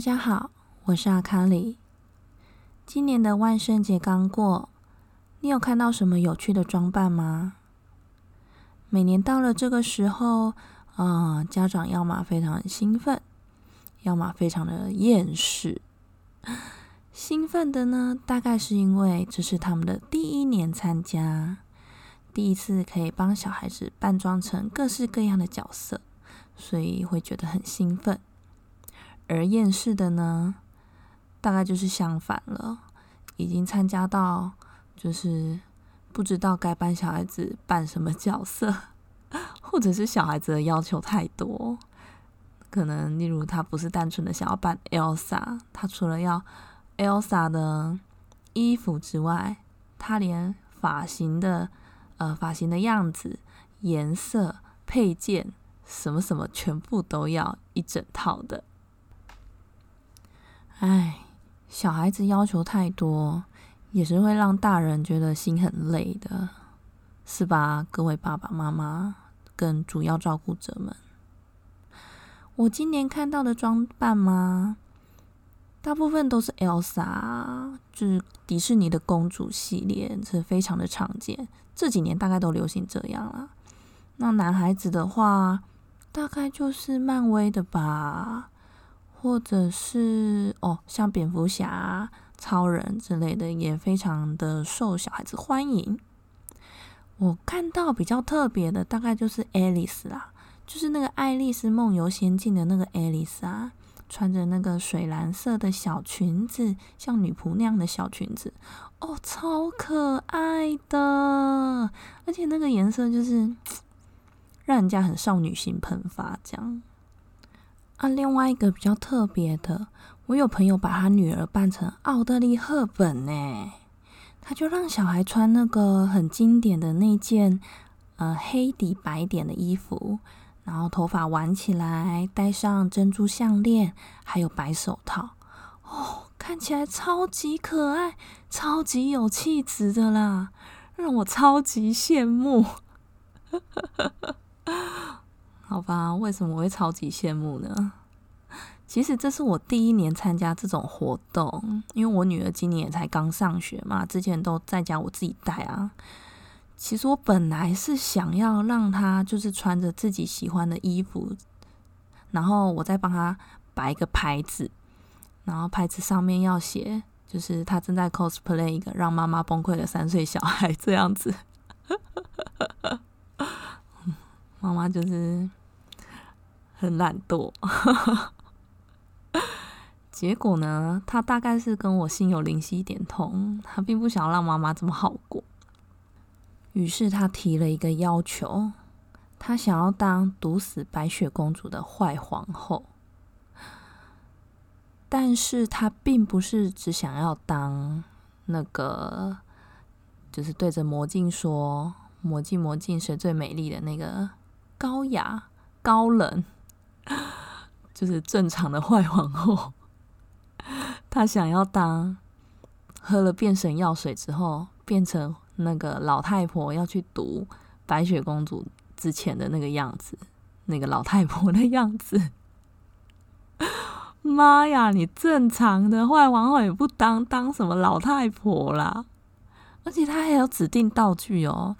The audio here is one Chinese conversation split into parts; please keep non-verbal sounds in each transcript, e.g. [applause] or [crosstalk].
大家好，我是阿卡里。今年的万圣节刚过，你有看到什么有趣的装扮吗？每年到了这个时候，啊，家长要么非常兴奋，要么非常的厌世。兴奋的呢，大概是因为这是他们的第一年参加，第一次可以帮小孩子扮装成各式各样的角色，所以会觉得很兴奋。而厌世的呢，大概就是相反了，已经参加到就是不知道该扮小孩子扮什么角色，[laughs] 或者是小孩子的要求太多，可能例如他不是单纯的想要扮 Elsa，他除了要 Elsa 的衣服之外，他连发型的呃发型的样子、颜色、配件什么什么全部都要一整套的。唉，小孩子要求太多，也是会让大人觉得心很累的，是吧？各位爸爸妈妈跟主要照顾者们，我今年看到的装扮吗？大部分都是 Elsa，就是迪士尼的公主系列，是非常的常见。这几年大概都流行这样了。那男孩子的话，大概就是漫威的吧。或者是哦，像蝙蝠侠、超人之类的，也非常的受小孩子欢迎。我看到比较特别的，大概就是爱丽丝啦，就是那个《爱丽丝梦游仙境》的那个爱丽丝啊，穿着那个水蓝色的小裙子，像女仆那样的小裙子，哦，超可爱的，而且那个颜色就是 [tsk] 让人家很少女心喷发，这样。啊，另外一个比较特别的，我有朋友把他女儿扮成奥黛丽·赫本呢，他就让小孩穿那个很经典的那件呃黑底白点的衣服，然后头发挽起来，戴上珍珠项链，还有白手套，哦，看起来超级可爱，超级有气质的啦，让我超级羡慕。[laughs] 好吧，为什么我会超级羡慕呢？其实这是我第一年参加这种活动，因为我女儿今年也才刚上学嘛，之前都在家我自己带啊。其实我本来是想要让她就是穿着自己喜欢的衣服，然后我再帮她摆一个牌子，然后牌子上面要写，就是她正在 cosplay 一个让妈妈崩溃的三岁小孩这样子。[laughs] 妈妈就是。很懒惰，结果呢，他大概是跟我心有灵犀一点通，他并不想要让妈妈这么好过，于是他提了一个要求，他想要当毒死白雪公主的坏皇后，但是他并不是只想要当那个，就是对着魔镜说“魔镜魔镜，谁最美丽”的那个高雅高冷。就是正常的坏皇后，她想要当喝了变神药水之后，变成那个老太婆要去毒白雪公主之前的那个样子，那个老太婆的样子。妈呀，你正常的坏皇后也不当，当什么老太婆啦？而且她还有指定道具哦。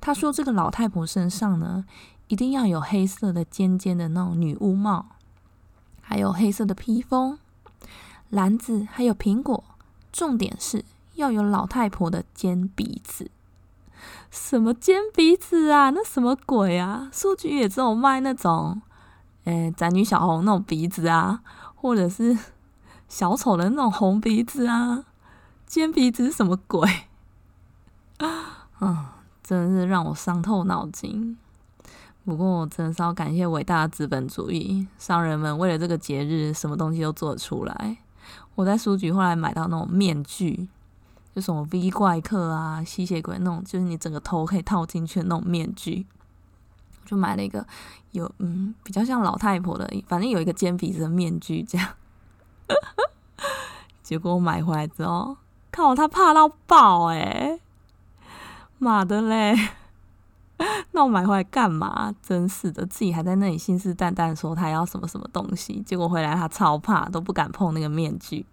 她说这个老太婆身上呢。一定要有黑色的尖尖的那种女巫帽，还有黑色的披风、篮子，还有苹果。重点是要有老太婆的尖鼻子。什么尖鼻子啊？那什么鬼啊？书局也只有卖那种，诶，宅女小红那种鼻子啊，或者是小丑的那种红鼻子啊。尖鼻子是什么鬼？[laughs] 啊，真是让我伤透脑筋。不过，我真的是要感谢伟大的资本主义商人们，为了这个节日，什么东西都做得出来。我在书局后来买到那种面具。就什么 V 怪客啊、吸血鬼那种，就是你整个头可以套进去的那种面具，就买了一个有嗯比较像老太婆的，反正有一个尖鼻子的面具这样。[laughs] 结果我买回来之后，靠他怕到爆哎！妈的嘞！[laughs] 那我买回来干嘛？真是的，自己还在那里信誓旦旦说他要什么什么东西，结果回来他超怕，都不敢碰那个面具。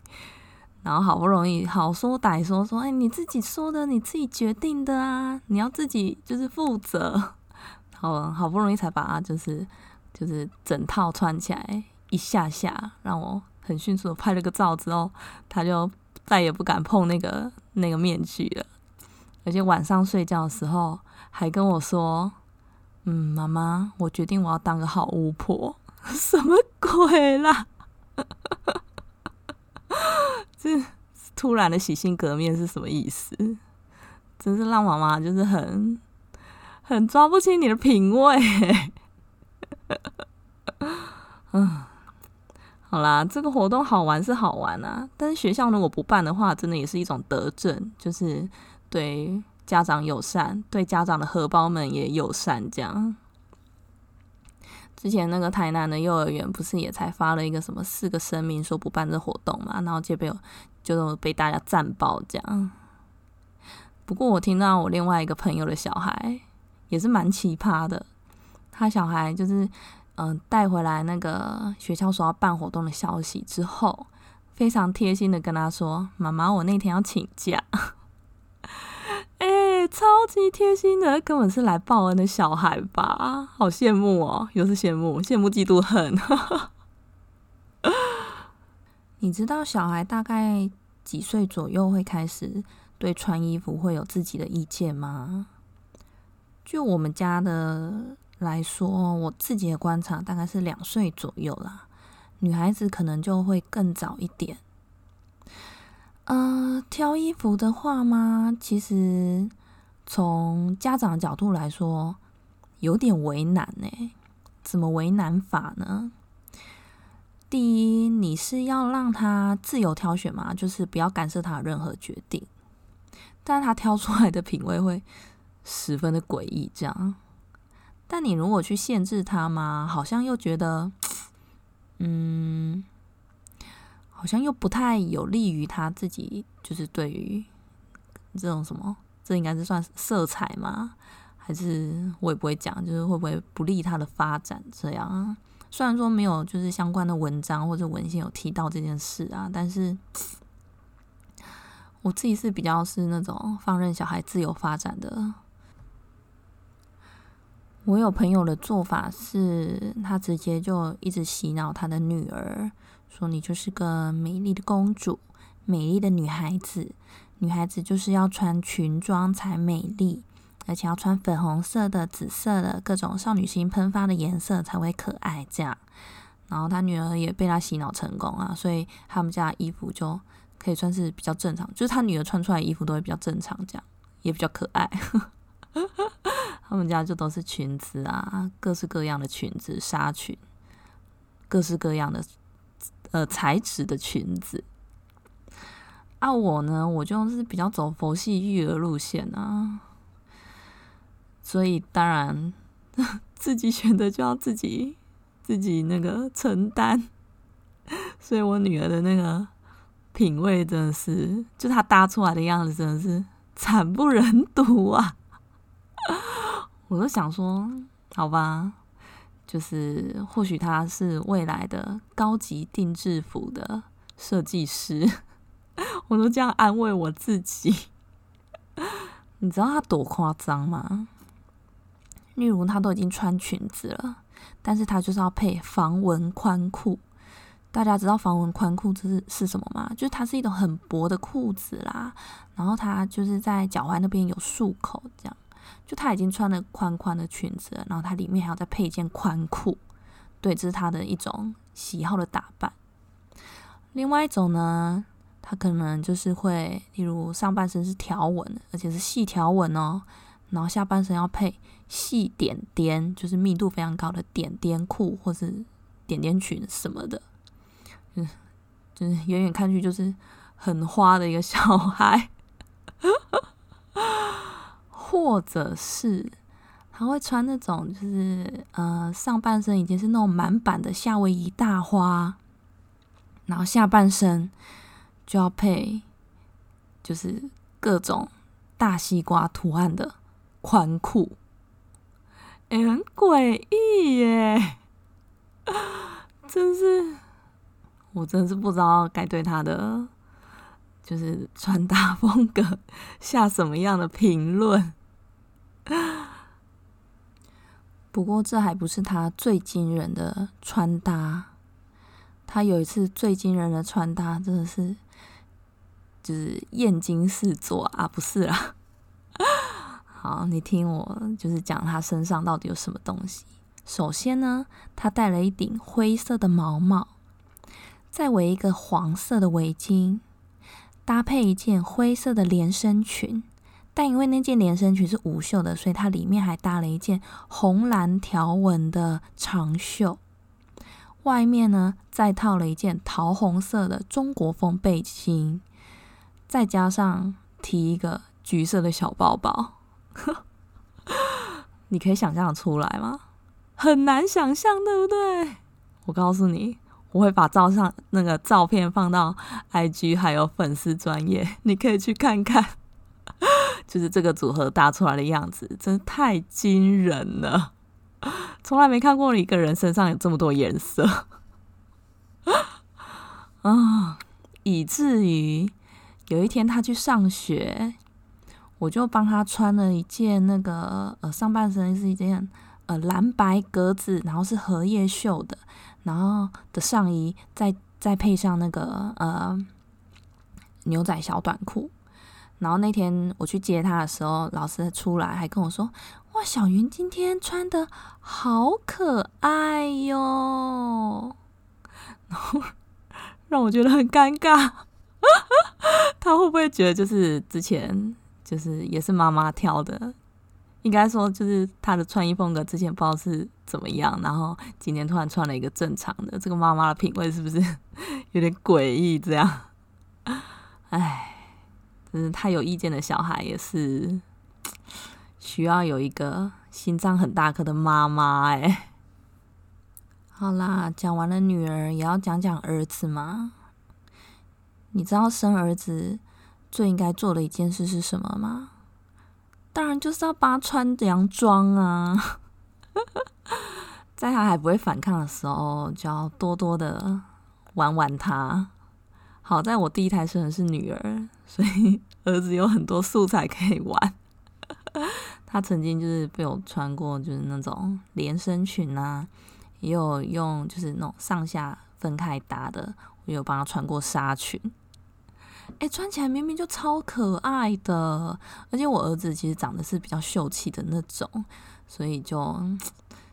然后好不容易好说歹说说，哎，你自己说的，你自己决定的啊，你要自己就是负责。好，好不容易才把它就是就是整套穿起来一下下，让我很迅速的拍了个照之后，他就再也不敢碰那个那个面具了。而且晚上睡觉的时候还跟我说，嗯，妈妈，我决定我要当个好巫婆。[laughs] 什么鬼啦？这突然的洗心革面是什么意思？真是让妈妈就是很很抓不清你的品味。[laughs] 嗯，好啦，这个活动好玩是好玩啊，但是学校如果不办的话，真的也是一种德政，就是对家长友善，对家长的荷包们也友善，这样。之前那个台南的幼儿园不是也才发了一个什么四个声明说不办这活动嘛，然后就被就被大家赞爆这样。不过我听到我另外一个朋友的小孩也是蛮奇葩的，他小孩就是嗯带回来那个学校说要办活动的消息之后，非常贴心的跟他说：“妈妈，我那天要请假。” [laughs] 超级贴心的，根本是来报恩的小孩吧？好羡慕哦，又是羡慕，羡慕嫉妒恨。[laughs] 你知道小孩大概几岁左右会开始对穿衣服会有自己的意见吗？就我们家的来说，我自己的观察大概是两岁左右啦。女孩子可能就会更早一点。呃，挑衣服的话吗？其实从家长的角度来说，有点为难呢。怎么为难法呢？第一，你是要让他自由挑选嘛，就是不要干涉他任何决定。但他挑出来的品味会十分的诡异，这样。但你如果去限制他嘛，好像又觉得，嗯。好像又不太有利于他自己，就是对于这种什么，这应该是算色彩吗？还是我也不会讲，就是会不会不利他的发展？这样，虽然说没有就是相关的文章或者文献有提到这件事啊，但是我自己是比较是那种放任小孩自由发展的。我有朋友的做法是，他直接就一直洗脑他的女儿。说你就是个美丽的公主，美丽的女孩子。女孩子就是要穿裙装才美丽，而且要穿粉红色的、紫色的各种少女心喷发的颜色才会可爱。这样，然后他女儿也被他洗脑成功啊，所以他们家衣服就可以算是比较正常，就是他女儿穿出来衣服都会比较正常，这样也比较可爱。[laughs] 他们家就都是裙子啊，各式各样的裙子，纱裙，各式各样的。呃，材质的裙子啊，我呢，我就是比较走佛系育儿路线啊，所以当然 [laughs] 自己选的就要自己自己那个承担，所以我女儿的那个品味真的是，就她搭出来的样子真的是惨不忍睹啊！[laughs] 我都想说，好吧。就是或许他是未来的高级定制服的设计师，我都这样安慰我自己。[laughs] 你知道他多夸张吗？例如他都已经穿裙子了，但是他就是要配防蚊宽裤。大家知道防蚊宽裤这是是什么吗？就是它是一种很薄的裤子啦，然后它就是在脚踝那边有束口，这样就他已经穿了宽宽的裙子，然后它里面还要再配一件宽裤。对，这是他的一种喜好的打扮。另外一种呢，他可能就是会，例如上半身是条纹，而且是细条纹哦，然后下半身要配细点点，就是密度非常高的点点裤或是点点裙什么的。嗯，就是远远看去就是很花的一个小孩，或者是他会穿那种就是呃上半身已经是那种满版的夏威夷大花，然后下半身就要配就是各种大西瓜图案的宽裤，哎，很诡异耶，[laughs] 真是。我真是不知道该对他的就是穿搭风格下什么样的评论。不过这还不是他最惊人的穿搭。他有一次最惊人的穿搭，真的是就是艳惊四座啊！不是啦。[laughs] 好，你听我就是讲他身上到底有什么东西。首先呢，他戴了一顶灰色的毛帽。再围一个黄色的围巾，搭配一件灰色的连身裙，但因为那件连身裙是无袖的，所以它里面还搭了一件红蓝条纹的长袖。外面呢，再套了一件桃红色的中国风背心，再加上提一个橘色的小包包。[laughs] 你可以想象出来吗？很难想象，对不对？我告诉你。我会把照上那个照片放到 IG 还有粉丝专业，[laughs] 你可以去看看，[laughs] 就是这个组合搭出来的样子，真的太惊人了！从来没看过一个人身上有这么多颜色啊！以至于有一天他去上学，我就帮他穿了一件那个呃上半身是一件呃蓝白格子，然后是荷叶袖的。然后的上衣再再配上那个呃牛仔小短裤，然后那天我去接他的时候，老师出来还跟我说：“哇，小云今天穿的好可爱哟！”然后 [laughs] 让我觉得很尴尬，[laughs] 他会不会觉得就是之前就是也是妈妈挑的？应该说，就是他的穿衣风格之前不知道是怎么样，然后今年突然穿了一个正常的，这个妈妈的品味是不是 [laughs] 有点诡异？这样，唉，真是太有意见的小孩也是需要有一个心脏很大颗的妈妈哎。好啦，讲完了女儿，也要讲讲儿子嘛。你知道生儿子最应该做的一件事是什么吗？当然就是要帮他穿洋装啊，[laughs] 在他还不会反抗的时候，就要多多的玩玩他。好在我第一胎生的是女儿，所以 [laughs] 儿子有很多素材可以玩。他曾经就是被我穿过，就是那种连身裙啊，也有用就是那种上下分开搭的，我有帮他穿过纱裙。哎，穿起来明明就超可爱的，而且我儿子其实长得是比较秀气的那种，所以就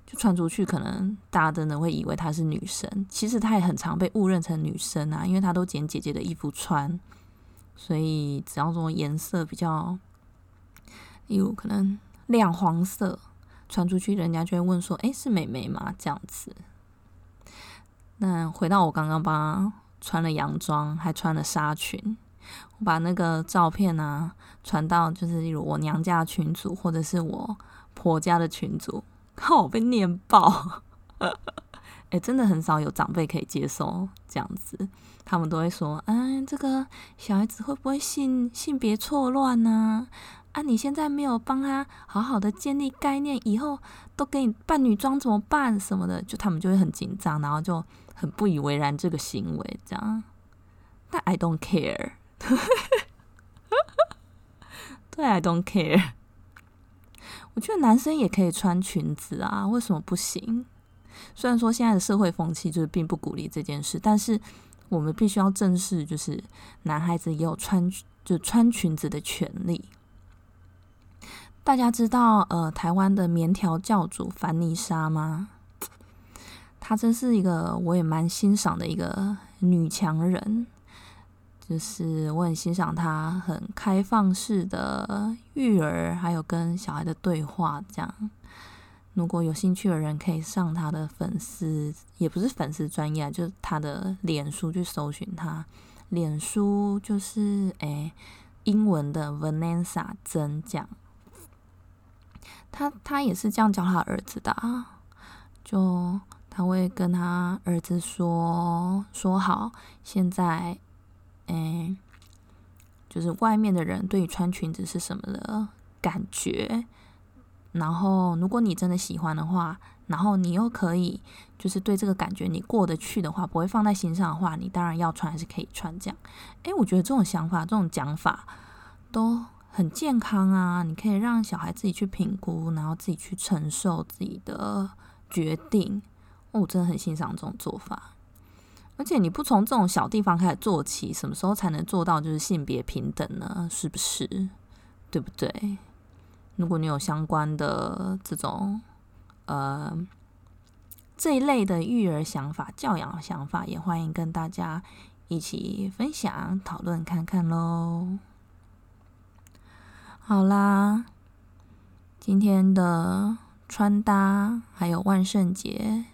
就穿出去，可能大家真的会以为她是女生。其实她也很常被误认成女生啊，因为她都捡姐姐的衣服穿，所以只要说颜色比较，例如可能亮黄色，穿出去人家就会问说：“哎，是美眉吗？”这样子。那回到我刚刚帮。穿了洋装，还穿了纱裙，我把那个照片呢传到，就是例如我娘家的群组，或者是我婆家的群组，靠，被念爆！[laughs] 哎，真的很少有长辈可以接受这样子，他们都会说：“嗯，这个小孩子会不会性性别错乱呢？啊，你现在没有帮他好好的建立概念，以后都给你扮女装怎么办？什么的，就他们就会很紧张，然后就。”很不以为然这个行为，这样，但 I don't care，[laughs] 对，I don't care。[laughs] 我觉得男生也可以穿裙子啊，为什么不行？虽然说现在的社会风气就是并不鼓励这件事，但是我们必须要正视，就是男孩子也有穿就穿裙子的权利。大家知道呃台湾的棉条教主凡妮莎吗？她真是一个我也蛮欣赏的一个女强人，就是我很欣赏她很开放式的育儿，还有跟小孩的对话这样。如果有兴趣的人，可以上他的粉丝，也不是粉丝专业，就是他的脸书去搜寻他。脸书就是诶，英文的 Vanessa 真讲，他他也是这样教他儿子的啊，就他会跟他儿子说说好，现在诶，就是外面的人对你穿裙子是什么的感觉。然后，如果你真的喜欢的话，然后你又可以就是对这个感觉你过得去的话，不会放在心上的话，你当然要穿还是可以穿这样。诶，我觉得这种想法、这种讲法都很健康啊！你可以让小孩自己去评估，然后自己去承受自己的决定。我真的很欣赏这种做法。而且你不从这种小地方开始做起，什么时候才能做到就是性别平等呢？是不是？对不对？如果你有相关的这种呃这一类的育儿想法、教养想法，也欢迎跟大家一起分享、讨论看看喽。好啦，今天的穿搭还有万圣节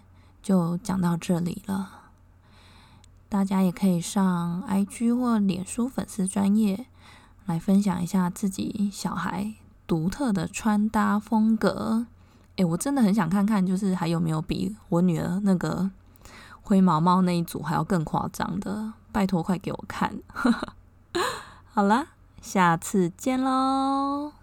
就讲到这里了。大家也可以上 IG 或脸书粉丝专业来分享一下自己小孩。独特的穿搭风格，诶，我真的很想看看，就是还有没有比我女儿那个灰毛毛那一组还要更夸张的？拜托，快给我看！[laughs] 好啦，下次见喽。